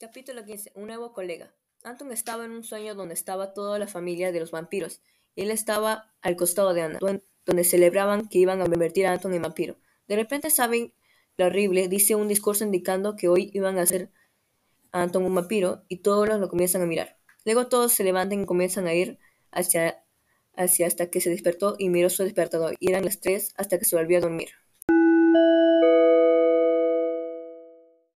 Capítulo 15. Un nuevo colega. Anton estaba en un sueño donde estaba toda la familia de los vampiros. Él estaba al costado de Anna, donde celebraban que iban a convertir a Anton en vampiro. De repente Sabin, lo horrible, dice un discurso indicando que hoy iban a hacer a Anton un vampiro y todos lo comienzan a mirar. Luego todos se levantan y comienzan a ir hacia, hacia hasta que se despertó y miró su despertador. Y eran las tres hasta que se volvió a dormir.